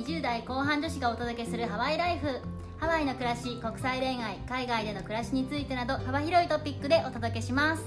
20代後半女子がお届けするハワイライフハワイの暮らし国際恋愛海外での暮らしについてなど幅広いトピックでお届けします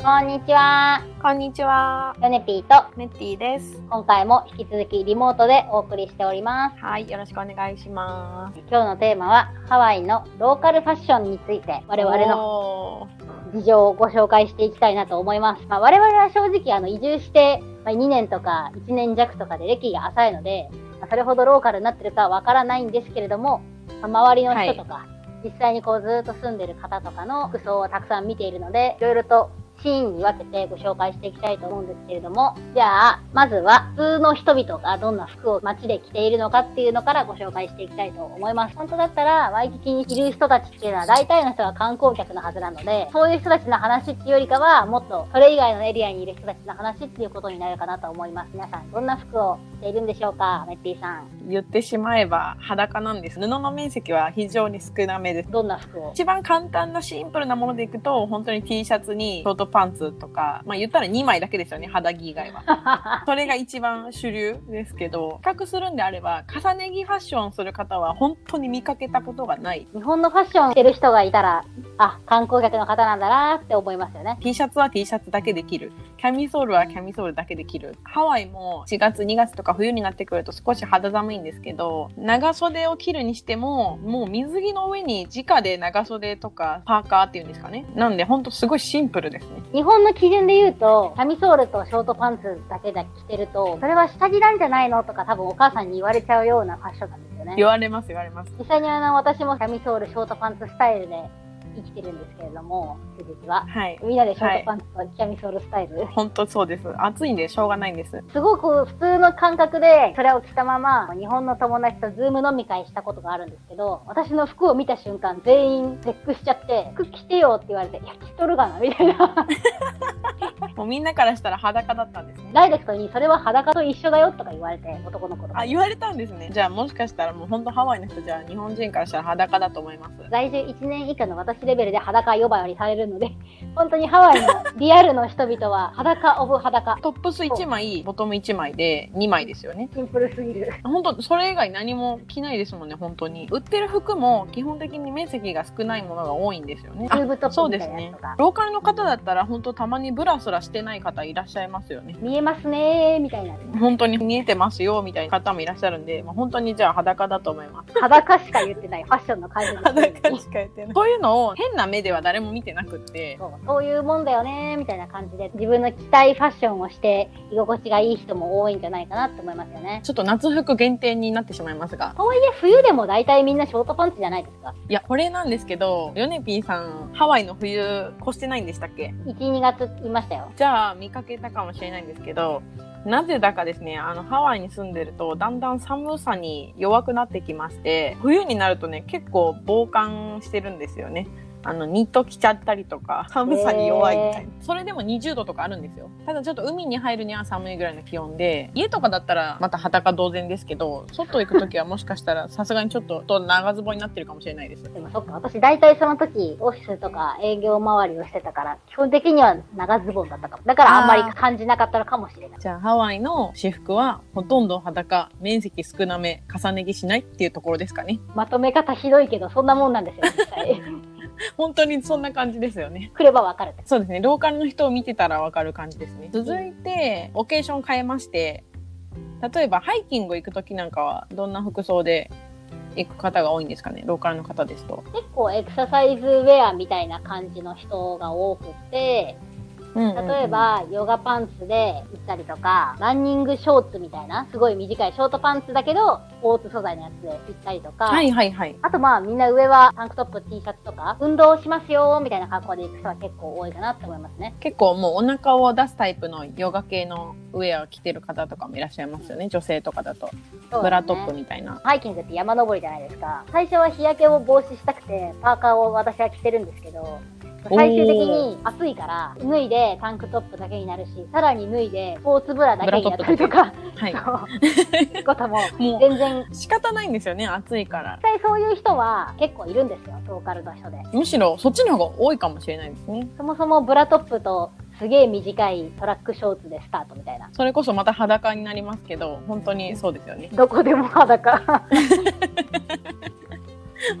こんにちはこんにちは。ヨネピーとネッティです。今回も引き続きリモートでお送りしておりますはい、よろしくお願いします。今日のテーマはハワイのローカルファッションについて我々のの事情をご紹介していきたいなと思います。まあ、我々は正直あの移住して、まあ、2年とか1年弱とかで歴が浅いので、まあそれほどローカルになってるかはわからないんですけれども、まあ周りの人とか、実際にこうずっと住んでる方とかの服装をたくさん見ているので、いろいろとシーンに分けてご紹介していきたいと思うんですけれども、じゃあ、まずは普通の人々がどんな服を街で着ているのかっていうのからご紹介していきたいと思います。本当だったら、ワイキキにいる人たちっていうのは大体の人は観光客のはずなので、そういう人たちの話っていうよりかは、もっとそれ以外のエリアにいる人たちの話っていうことになるかなと思います。皆さん、どんな服を着ているんでしょうかメッティさん。言ってしまえば裸なんです。布の面積は非常に少なめです。どんな服を？一番簡単なシンプルなものでいくと、本当に T シャツにショートパンツとか、まあ言ったら2枚だけですよね、肌着以外は。それが一番主流ですけど、比較するんであれば、重ね着ファッションする方は本当に見かけたことがない。日本のファッションしてる人がいたら、あ、観光客の方なんだなって思いますよね。T シャツは T シャツだけで着る。キャミソールはキャミソールだけで着る。ハワイも4月2月とか冬になってくると少し肌寒いんですけど、長袖を着るにしても、もう水着の上に直で長袖とかパーカーっていうんですかね。なんでほんとすごいシンプルですね。日本の基準で言うと、キャミソールとショートパンツだけで着てると、それは下着なんじゃないのとか多分お母さんに言われちゃうようなファッションなんですよね。言われます言われます。実際にあの、私もキャミソール、ショートパンツスタイルで生きてるんですけれども、は。はい。みんなでショートパンツとキャミソールスタイル。ほんとそうです。暑いんでしょうがないんです。すごく普通の感覚で、それを着たまま、日本の友達とズーム飲み会したことがあるんですけど、私の服を見た瞬間、全員絶句しちゃって、服着てよって言われて、いや、着とるがな、みたいな。もうみんなからしたら裸だったんですね。ダイレクトに、それは裸と一緒だよとか言われて、男の子とかあ、。言われたんですね。じゃあもしかしたらもうほんとハワイの人じゃあ日本人からしたら裸だと思います。在住1年以下の私レベルで裸呼ばわりされるので、本当にハワイのリアルの人々は裸オブ裸。トップス1枚、ボトム1枚で2枚ですよね。シンプルすぎる。本当それ以外何も着ないですもんね、本当に。売ってる服も基本的に面積が少ないものが多いんですよね。そうですね。ローカルの方だったら本当たまにブラスラしてない方いらっしゃいますよね。見えますねー、みたいな。本当に見えてますよ、みたいな方もいらっしゃるんで、まあ、本当にじゃあ裸だと思います。裸しか言ってない。ファッションの改善です裸しか言ってない。そういうのを変な目では誰も見てなくって、そうそういうもんだよねー、みたいな感じで、自分の着たいファッションをして、居心地がいい人も多いんじゃないかなって思いますよね。ちょっと夏服限定になってしまいますが。とはいえ、冬でも大体みんなショートパンツじゃないですか。いや、これなんですけど、ヨネピーさん、ハワイの冬越してないんでしたっけ？1、2月いましたよ。じゃあ見かけたかもしれないんですけど、なぜだかですね、あの、ハワイに住んでると、だんだん寒さに弱くなってきまして、冬になるとね、結構防寒してるんですよね。あの、ニット着ちゃったりとか、寒さに弱いみたいな。それでも20度とかあるんですよ。ただちょっと海に入るには寒いぐらいの気温で、家とかだったらまた裸同然ですけど、外行くときはもしかしたらさすがにちょっとと長ズボンになってるかもしれないです。でもそっか、私大体その時、オフィスとか営業周りをしてたから、基本的には長ズボンだったかも。だからあんまり感じなかったのかもしれない。じゃあハワイの私服はほとんど裸、面積少なめ、重ね着しないっていうところですかね。まとめ方ひどいけど、そんなもんなんですよ、実際。本当にそんな感じですよね。来ればわかる。そうですね。ローカルの人を見てたらわかる感じですね。続いて、オケーション変えまして、例えばハイキング行くときなんかはどんな服装で行く方が多いんですかね？ローカルの方ですと。結構エクササイズウェアみたいな感じの人が多くて、例え、ば、ヨガパンツで行ったりとか、ランニングショーツみたいな、すごい短いショートパンツだけど、スポーツ素材のやつで行ったりとか、はいはいはい。あとまあみんな上はタンクトップ、T シャツとか、運動しますよみたいな格好で行く人は結構多いかなって思いますね。結構もうお腹を出すタイプのヨガ系のウェアを着てる方とかもいらっしゃいますよね。女性とかだと。ねブラトップみたいな。ハイキングって山登りじゃないですか。最初は日焼けを防止したくて、パーカーを私は着てるんですけど、最終的に暑いから、脱いでタンクトップだけになるし、さらに脱いでスポーツブラだけになったりとか、はい。そう、ことも全然、仕方ないんですよね、暑いから。実際そういう人は結構いるんですよ、ローカルの人で。むしろそっちの方が多いかもしれないですね。そもそもブラトップとすげえ短いトラックショーツでスタートみたいな。それこそまた裸になりますけど、本当にそうですよね。どこでも裸。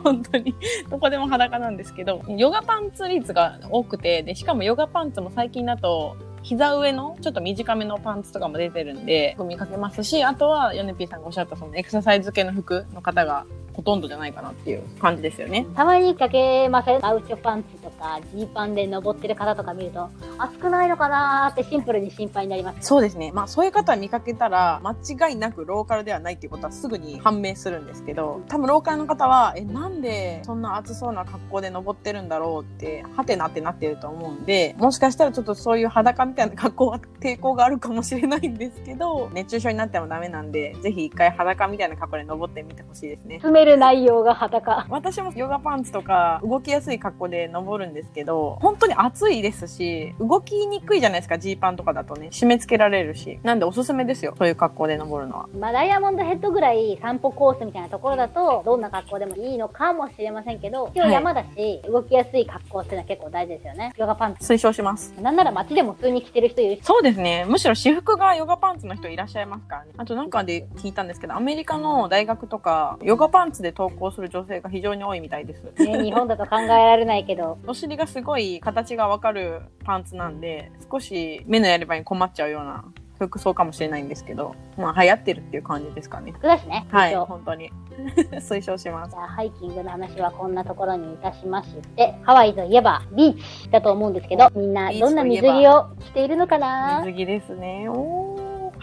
本当に。どこでも裸なんですけど、ヨガパンツ率が多くて、で、しかもヨガパンツも最近だと、膝上のちょっと短めのパンツとかも出てるんで、見かけますし、あとは、ヨネピーさんがおっしゃったそのエクササイズ系の服の方がほとんどじゃないかなっていう感じですよね。たまにかけません？アウチョパンツとか、ジーパンで登ってる方とか見ると、暑くないのかなーってシンプルに心配になります。そうですね。まあそういう方見かけたら、間違いなくローカルではないっていうことはすぐに判明するんですけど、多分ローカルの方は、え、なんでそんな暑そうな格好で登ってるんだろうって、はてなってなってると思うんで、もしかしたらちょっとそういう裸みたいな格好は抵抗があるかもしれないんですけど、熱中症になってもダメなんで、ぜひ一回裸みたいな格好で登ってみてほしいですね。詰める内容が裸。私もヨガパンツとか動きやすい格好で登るんですけど、本当に暑いですし、動きにくいじゃないですか、ジーパンとかだとね。締め付けられるし。なんでおすすめですよ、そういう格好で登るのは。まあ、ダイヤモンドヘッドぐらい散歩コースみたいなところだと、どんな格好でもいいのかもしれませんけど、今日山だし、動きやすい格好っていうのは結構大事ですよね。ヨガパンツ。推奨します。なんなら街でも普通に着てる人いるし、そうですね。むしろ私服がヨガパンツの人いらっしゃいますからね。あとなんかで聞いたんですけど、アメリカの大学とか、ヨガパンツで登校する女性が非常に多いみたいです。ね、日本だと考えられないけど、お尻がすごい形がわかるパンツなんで、少し目のやり場に困っちゃうような服装かもしれないんですけど、まあ流行ってるっていう感じですかね。服だしね、はい、本当に。推奨しますじ。ゃあ、ハイキングの話はこんなところにいたしまして、ハワイといえばビーチだと思うんですけど、みんなどんな水着を着ているのかな？水着ですね。おー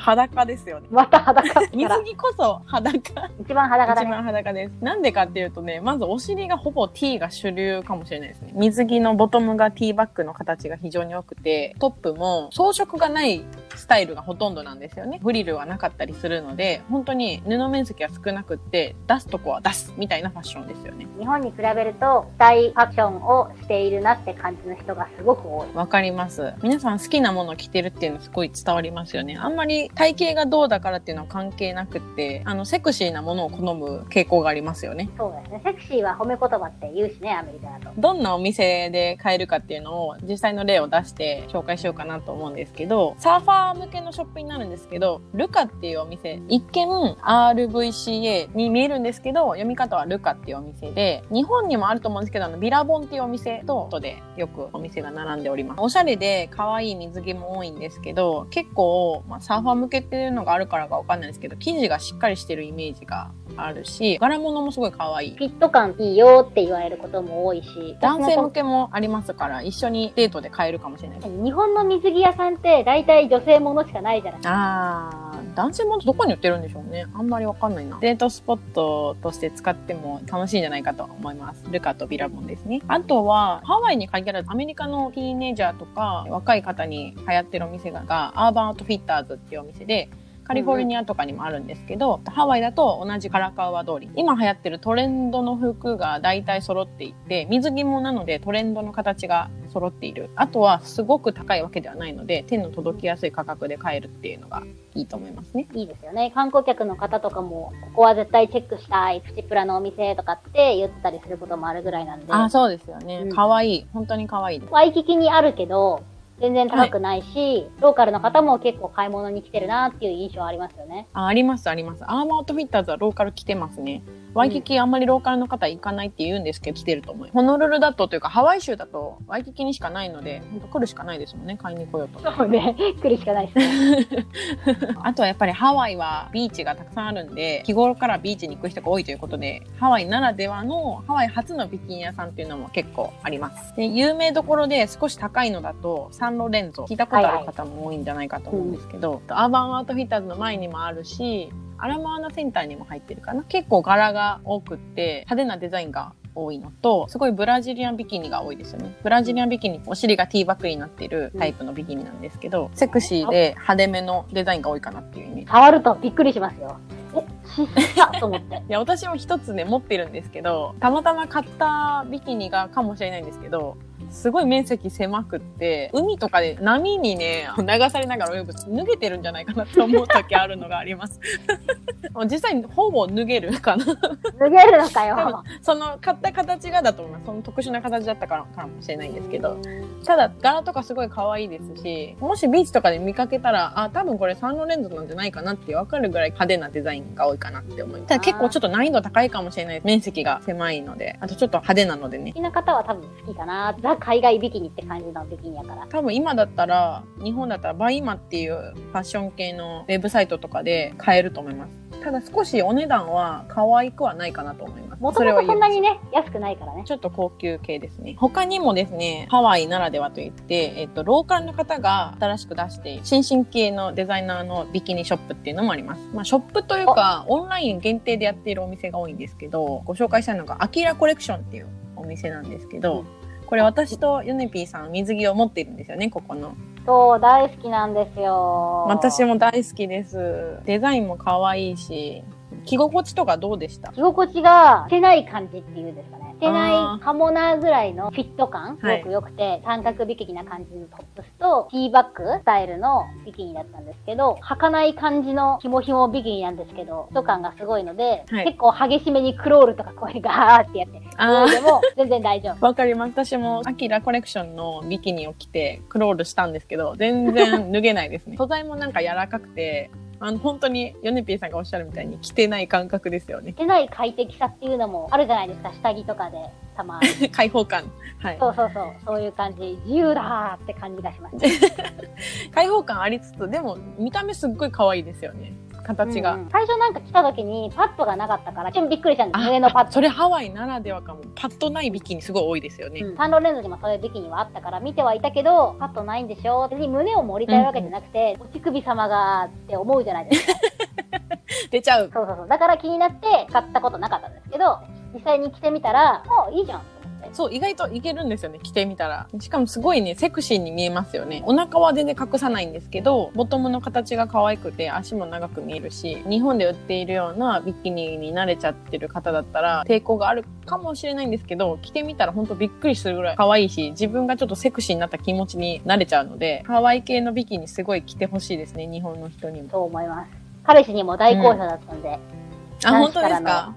裸ですよね。また裸か水ら。着こそ裸。一番裸だね。一番裸です。なんでかっていうとね、まずお尻がほぼ T が主流かもしれないですね。水着のボトムが T バッグの形が非常に多くて、トップも装飾がないスタイルがほとんどなんですよね。フリルはなかったりするので、本当に布面積は少なくって、出すとこは出すみたいなファッションですよね。日本に比べると、スタイファクションをしているなって感じの人がすごく多い。わかります。皆さん好きなものを着てるっていうのすごい伝わりますよね。あんまり体型がどうだからっていうのは関係なくって、あの、セクシーなものを好む傾向がありますよね。そうですね。セクシーは褒め言葉って言うしね、アメリカだと。どんなお店で買えるかっていうのを実際の例を出して紹介しようかなと思うんですけど、サーファー向けのショップになるんですけど、ルカっていうお店、一見 RVCA に見えるんですけど、読み方はルカっていうお店で、日本にもあると思うんですけど、あの、ビラボンっていうお店と、後でよくお店が並んでおります。おしゃれで可愛い水着も多いんですけど、結構、まあ、サーファー向けっていうのがあるからかわかんないですけど、生地がしっかりしてるイメージがあるし、柄物もすごい可愛い。フィット感いいよって言われることも多いし、男性向けもありますから、一緒にデートで買えるかもしれないです。日本の水着屋さんって大体女性ものしかないじゃないあー、男性もどこに売ってるんでしょうね。あんまりわかんないな。デートスポットとして使っても楽しいんじゃないかと思います。ルカとビラボンですね。あとは、ハワイに限らずアメリカのティーネイジャーとか若い方に流行ってるお店が、アーバンアウトフィッターズっていうお店で、カリフォルニアとかにもあるんですけど、ハワイだと同じカラカウア通り。今流行ってるトレンドの服が大体揃っていて、水着もなのでトレンドの形が揃っている。あとはすごく高いわけではないので、手の届きやすい価格で買えるっていうのがいいと思いますね。いいですよね。観光客の方とかも、ここは絶対チェックしたい、プチプラのお店とかって言ってたりすることもあるぐらいなんで、あ、そうですよねうん。可愛い本当に可愛いです。ワイキキにあるけど、全然高くないし、ローカルの方も結構買い物に来てるなっていう印象ありますよね。あ、ありますあります。アーマートフィッターズはローカル来てますね。ワイキキあんまりローカルの方行かないって言うんですけど、来てると思う。ホノルルだとというかハワイ州だとワイキキにしかないので、本当来るしかないですもんね。買いに来ようと。そうね。来るしかないですね。あとはやっぱりハワイはビーチがたくさんあるんで、日頃からビーチに行く人が多いということで、ハワイならではの、ハワイ初のビキニ屋さんっていうのも結構あります。で、有名どころで少し高いのだと、サンロレンゾ。聞いたことある方も多いんじゃないかと思うんですけど、アーバンアウトフィッターズの前にもあるし、アラモアナセンターにも入ってるかな。結構柄が多くって、派手なデザインが多いのと、すごいブラジリアンビキニが多いですよね。ブラジリアンビキニ、お尻がティーバックになってるタイプのビキニなんですけど、セクシーで派手めのデザインが多いかなっていうイメージ。触るとびっくりしますよ。と思って。いや、私も一つね、持ってるんですけど、たまたま買ったビキニがかもしれないんですけど、すごい面積狭くって、海とかで波にね、流されながら泳ぐと脱げてるんじゃないかなって思う時あるのがあります。実際にほぼ脱げるかな。脱げるのかよ。その買った形がだと思います。その特殊な形だったからかもしれないんですけど。ただ、柄とかすごい可愛いですし、もしビーチとかで見かけたら、あ、多分これサンロレンズなんじゃないかなってわかるぐらい派手なデザインが多いかなって思います。ただ結構ちょっと難易度高いかもしれない。面積が狭いので、あとちょっと派手なのでね好。きな方は多分好きかな。ザ海外ビキニって感じのビキニやから。多分今だったら、日本だったらバイマっていうファッション系のウェブサイトとかで買えると思います。ただ少しお値段は可愛くはないかなと思います。もともとそんなにね、安くないからね。ちょっと高級系ですね。他にもですね、ハワイならではといって、えっと、ローカルの方が新しく出して新進系のデザイナーのビキニショップっていうのもあります。まあ、ショップというか、オンライン限定でやっているお店が多いんですけど、ご紹介したいのが、アキラコレクションっていうお店なんですけど、これ私とヨネピーさん水着を持っているんですよね、ここの。そう、大好きなんですよ。私も大好きです。デザインも可愛いし、着心地とかどうでした？着心地がしてない感じっていうんですかね。してないかもなぐらいのフィット感、すはいごく良くて、三角ビキニな感じのトップスと、ティーバックスタイルのビキニだったんですけど、履かない感じのひもひもビキニなんですけど、フィット感がすごいので、はい結構激しめにクロールとかこういうガーってやって、あーでも全然大丈夫。わかります。私も、アキラコレクションのビキニを着て、クロールしたんですけど、全然脱げないですね。素材もなんか柔らかくて、あの、本当に、ヨネピーさんがおっしゃるみたいに着てない感覚ですよね。してない快適さっていうのもあるじゃないですか、下着とかで、たまに。開放感。はい。そうそうそう、そういう感じ。自由だーって感じがします。開放感ありつつ、でも、見た目すっごい可愛いですよね。形が。うんうん最初なんか来た時にパッドがなかったから、ちょっとびっくりしたんです。胸のパッド。それハワイならではかも。パッとないビキニすごい多いですよね。うんサンロレンズにもそういうビキニはあったから見てはいたけど、パッドないんでしょ別に胸を盛りたいわけじゃなくて、お乳首様がって思うじゃないですか。出ちゃう。そうそうそう。だから気になって買ったことなかったんですけど、実際に着てみたら、もういいじゃん。そう、意外といけるんですよね、着てみたら。しかもすごいね、セクシーに見えますよね。お腹は全然隠さないんですけど、ボトムの形が可愛くて、足も長く見えるし、日本で売っているようなビキニに慣れちゃってる方だったら、抵抗があるかもしれないんですけど、着てみたら本当びっくりするぐらい可愛いし、自分がちょっとセクシーになった気持ちに慣れちゃうので、ハワイ系のビキニすごい着てほしいですね、日本の人にも。そう思います。彼氏にも大好評だったんで、あ、本当ですか？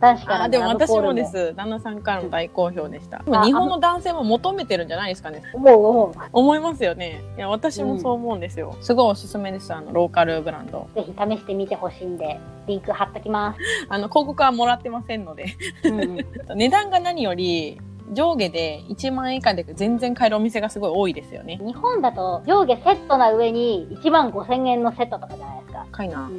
らのか男子からのあでも私もです。旦那さんからの大好評でした。でも日本の男性も求めてるんじゃないですかね。思う思いますよね。いや、私もそう思うんですよ。すごいおすすめです、あの、ローカルブランド。ぜひ試してみてほしいんで、リンク貼っときます。あの、広告はもらってませんので。うんうん 値段が何より、上下で1万円以下で全然買えるお店がすごい多いですよね。日本だと上下セットな上に1万5千円のセットとかじゃないですか。高いな。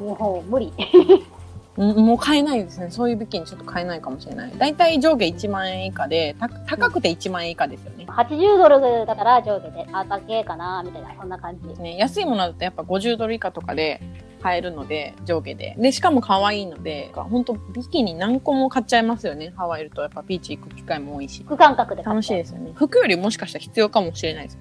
もう無理。うんもう買えないですね。そういうビキニちょっと買えないかもしれない。だいたい上下1万円以下で、た高くて1万円以下ですよね。80ドルだったら上下で、あ、高えかな、みたいな、そんな感じ。ね、安いものだとやっぱ50ドル以下とかで買えるので、上下で。で、しかも可愛いので、本当ビキニ何個も買っちゃいますよね。ハワイいるとやっぱビーチ行く機会も多いし。副感覚で楽しいですよね。服よりもしかしたら必要かもしれないです。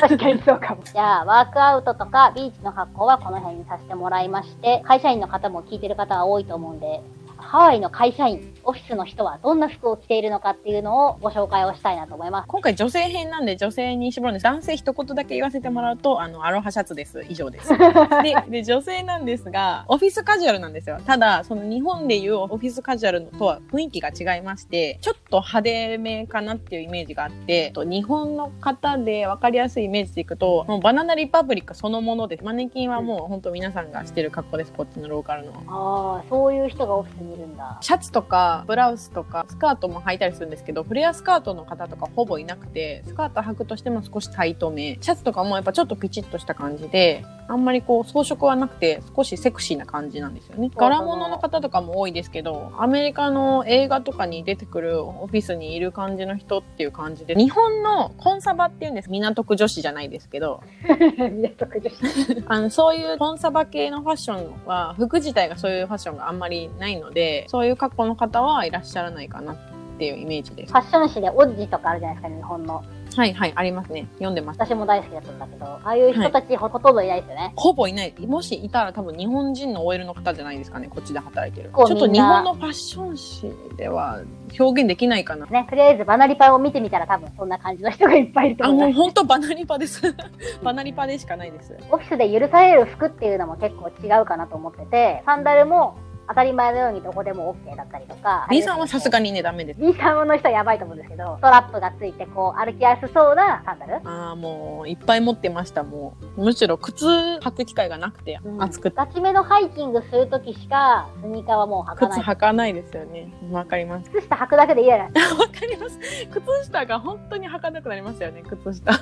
確かにそうかも。じゃあ、ワークアウトとかビーチの格好はこの辺にさせてもらいまして、会社員の方も聞いてる方は多いと思うんで、ハワイの会社員、オフィスの人はどんな服を着ているのかっていうのをご紹介をしたいなと思います。今回女性編なんで女性に絞るんです。男性一言だけ言わせてもらうと、あの、アロハシャツです。以上です。で、で、女性なんですが、オフィスカジュアルなんですよ。ただ、その日本でいうオフィスカジュアルとは雰囲気が違いまして、ちょっと派手めかなっていうイメージがあって、と日本の方で分かりやすいイメージでいくと、もうバナナリパブリックそのもので、マネキンはもう本当皆さんがしてる格好です。こっちのローカルの。ああ、そういう人がオフィスにいるんだ。シャツとかブラウスとかスカートも履いたりするんですけど、フレアスカートの方とかほぼいなくて、スカート履くとしても少しタイトめ。シャツとかもやっぱちょっとピチッとした感じで、あんまりこう装飾はなくて少しセクシーな感じなんですよね。柄物の方とかも多いですけど、アメリカの映画とかに出てくるオフィスにいる感じの人っていう感じで、日本のコンサバっていうんです。港区女子じゃないですけど、港区女子。あの、そういうコンサバ系のファッションは、服自体がそういうファッションがあんまりないので、そういう格好の方はいらっしゃらないかなっていうイメージです。ファッション誌でオッジとかあるじゃないですか、日本の。はいはい、ありますね。読んでます。私も大好きだったんだけど、ああいう人たちほほとんどいないですよね。ほぼいない。もしいたら多分日本人の OL の方じゃないですかね、こっちで働いてる。ち構ょっと日本のファッション誌では表現できないかな。ね、とりあえずバナリパを見てみたら多分そんな感じの人がいっぱいいるとあ、思いうます。も本当バナリパです。バナリパでしかないです。オフィスで許される服っていうのも結構違うかなと思ってて、サンダルも当たり前のようにどこでも OK だったりとか。B さんはさすがに。にね、ダメです。B さんの人はやばいと思うんですけど、ストラップがついてこう歩きやすそうなサンダルああ、もう、いっぱい持ってました、もう。むしろ靴履く機会がなくて、暑くて。ガチめのハイキングするときしか、スニーカーはもう履か靴ない。履かないですよね。わかります。靴下履くだけで嫌だ。わかります。靴下が本当に履かなくなりましたよね、靴下。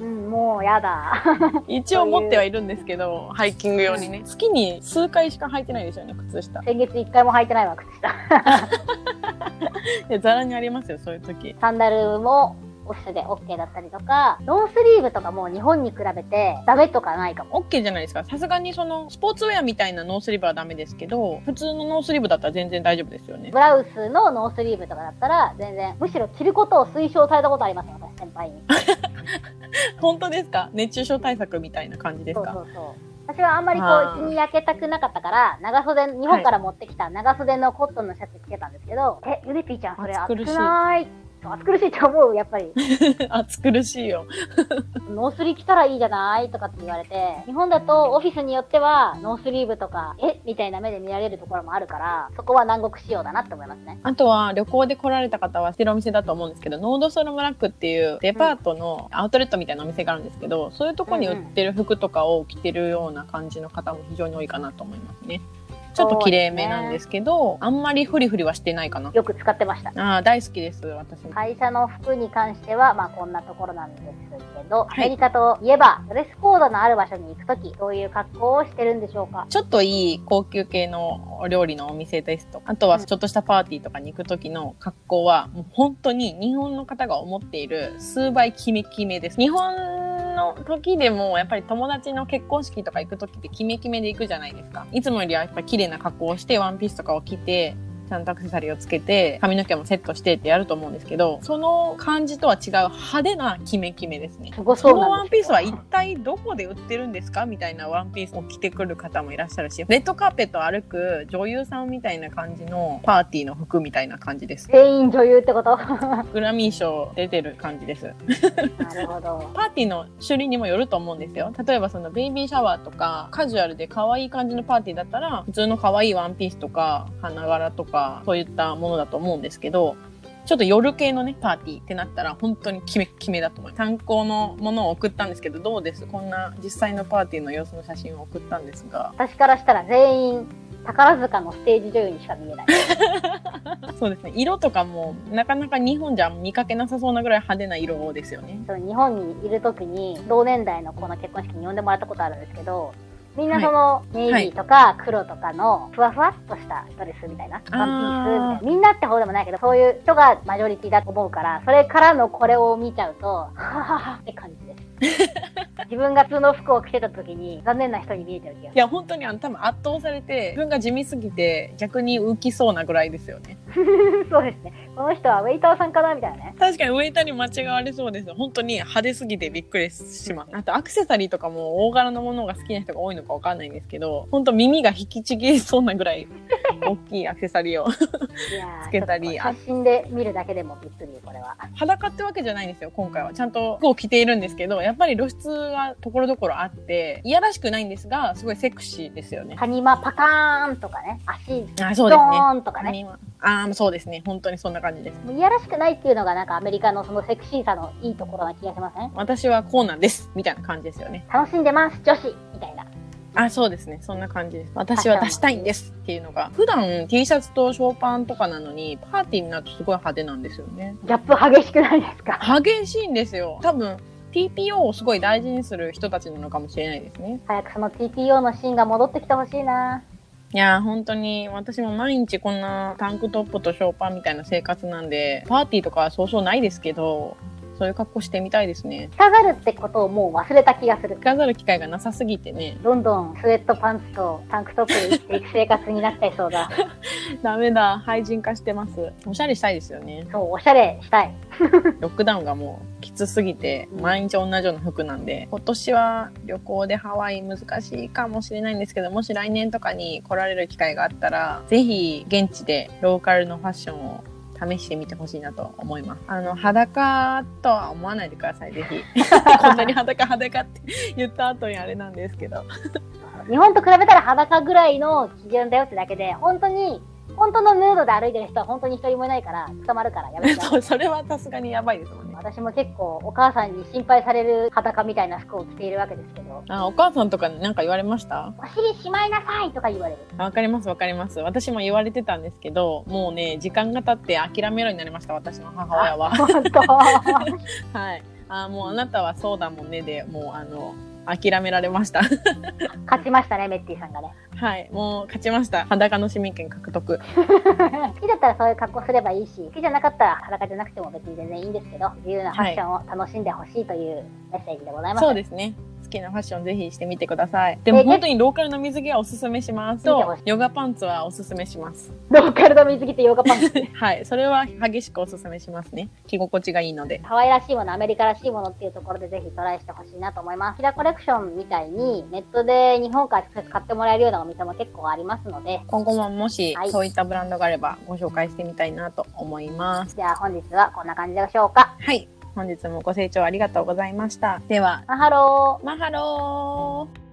うん、もうやだ。一応持ってはいるんですけど、ハイキング用にね。月に数回しか履いてないですよね、靴下。先月一回も履いてないわ、靴下。いや、ざらにありますよ、そういう時。サンダルもオフィスで OK だったりとか、ノースリーブとかも日本に比べてダメとかないかも。OK じゃないですか。さすがにその、スポーツウェアみたいなノースリーブはダメですけど、普通のノースリーブだったら全然大丈夫ですよねブラウスのノースリーブとかだったら全然、むしろ着ることを推奨されたことありますよ、私先輩に。本当ですか？熱中症対策みたいな感じですか？そうそうそう。私はあんまりこう、日に焼けたくなかったから、長袖、日本から持ってきた長袖のコットンのシャツ着てたんですけど、え、ゆでぴーちゃんそれ暑くない？そう暑苦しいと思う、やっぱり。暑苦しいよ。ノースリ着たらいいじゃないとかって言われて、日本だとオフィスによっては、ノースリーブとか、え？みたいな目で見られるところもあるから、そこは南国仕様だなって思いますね。あとは旅行で来られた方は知ってるお店だと思うんですけど、ノードストロムラックっていうデパートのアウトレットみたいなお店があるんですけど、そういうとこに売ってる服とかを着てるような感じの方も非常に多いかなと思いますね。ちょっと綺麗めなんですけど、あんまりフリフリはしてないかな。よく使ってました。ああ、大好きです、私も。会社の服に関しては、まあこんなところなんですけど、はいアメリカといえば、ドレスコードのある場所に行くとき、どういう格好をしてるんでしょうか？ちょっといい高級系のお料理のお店ですとか、あとはちょっとしたパーティーとかに行く時の格好は、もう本当に日本の方が思っている数倍キメキメです。日本の時でもやっぱり友達の結婚式とか行く時ってキメキメで行くじゃないですか。いつもよりはやっぱり綺麗な格好をしてワンピースとかを着て、ちゃんとアクセサリーをつけて、髪の毛もセットしてってやると思うんですけど、その感じとは違う派手なキメキメですね。すごそそうなんですのワンピースは一体どこで売ってるんですかみたいなワンピースを着てくる方もいらっしゃるし、レッドカーペットを歩く女優さんみたいな感じのパーティーの服みたいな感じです。全員女優ってこと？な グラミー賞出てる感じです。るほど。パーティーの種類にもよると思うんですよ。例えばそのベイビーシャワーとかカジュアルで可愛い感じのパーティーだったら普通の可愛いワンピースとか花柄とかそういったものだと思うんですけど、ちょっと夜系のね、パーティーってなったら本当にキメッキメだと思います。参考のものを送ったんですけど、どうです？こんな実際のパーティーの様子の写真を送ったんですが、私からしたら全員、宝塚のステージ女優にしか見えない。そうですね、色とかもなかなか日本じゃ見かけなさそうなぐらい派手な色ですよね。その日本にいる時に同年代の子の結婚式に呼んでもらったことあるんですけど、みんなそのネイビーとか黒とかのふわふわっとしたドレスみたいな、ワンピースみたいな。みんなって方でもないけど、そういう人がマジョリティだと思うから、それからのこれを見ちゃうと、はははって感じです。自分が普通の服を着てた時に残念な人に見えちゃう気がいや、本当にあの多分圧倒されて、自分が地味すぎて逆に浮きそうなぐらいですよね。そうですね。この人はウェイターさんかなみたいなね。確かにウェイターに間違われそうですよ。本当に派手すぎてびっくりします。あとアクセサリーとかも大柄のものが好きな人が多いのかわかんないんですけど、本当耳が引きちぎりそうなぐらい大きいアクセサリーを。つけたり写真で見るだけでもびっくり、これは。裸ってわけじゃないんですよ、今回は。ちゃんと服を着ているんですけど、やっぱり露出がところどころあって、いやらしくないんですが、すごいセクシーですよね。谷間パカーンとかね、足あ、そうド。ーンとかね。あーそうですね。本当にそんな感じです。いやらしくないっていうのがなんかアメリカのそのセクシーさのいいところな気がしません？私はこうなんです。みたいな感じですよね。楽しんでます、女子みたいな。あ、そうですね。そんな感じです。私は出したいんですっていうのが、普段 T シャツとショーパンとかなのに、パーティーになるとすごい派手なんですよね。ギャップ激しくないですか？激しいんですよ。多分、TPO をすごい大事にする人たちなのかもしれないですね。早くその TPO のシーンが戻ってきてほしいないや、本当に、私も毎日こんなタンクトップとショーパンみたいな生活なんで、パーティーとかはそうそうないですけど、そういう格好してみたいですね。着飾るってことをもう忘れた気がする。着飾る機会がなさすぎてね。どんどんスウェットパンツとタンクトップで生きていく生活になっちゃいそうだ。ダメだ。廃人化してます。おしゃれしたいですよね。そう、おしゃれしたい。ロックダウンがもうきつすぎて、毎日同じような服なんで、今年は旅行でハワイ難しいかもしれないんですけど、もし来年とかに来られる機会があったら、ぜひ現地でローカルのファッションを試してみてほしいなと思います。あの、裸とは思わないでください、ぜひ。こんなに裸裸って言った後にあれなんですけど。日本と比べたら裸ぐらいの基準だよってだけで、本当に、本当のヌードで歩いてる人は本当に一人もいないから、捕まるからやめてくださいそう、それはさすがにやばいですもんね。私も結構お母さんに心配される裸みたいな服を着ているわけですけど、あ、お母さんとかに何か言われました？お尻しまいなさいとか言われる。わかりますわかります。私も言われてたんですけど、もうね、時間が経って諦めろになりました、私の母親は。本当 はい。あ、もうあなたはそうだもんねで、もうあの、諦められました。勝ちましたね、メッティさんがね。はい。もう勝ちました。裸の市民権獲得。好きだったらそういう格好すればいいし、好きじゃなかったら裸じゃなくても別に全然いいんですけど、自由なファッションを楽しんでほしいというメッセージでございます。そうですね。好きなファッションぜひしてみてください。でもえ本当にローカルの水着はおすすめします。とヨガパンツはおすすめします。ローカルの水着とヨガパンツ。はい。それは激しくおすすめしますね。着心地がいいので。可愛らしいもの、アメリカらしいものっていうところでぜひトライしてほしいなと思います。キラコレクションみたいにネットで日本から直接買ってもらえるようなお店も結構ありますので、今後ももしはいそういったブランドがあればご紹介してみたいなと思います。じゃあ本日はこんな感じでしょうか。はい。本日もご清聴ありがとうございました。では、 Mahalo。Mahalo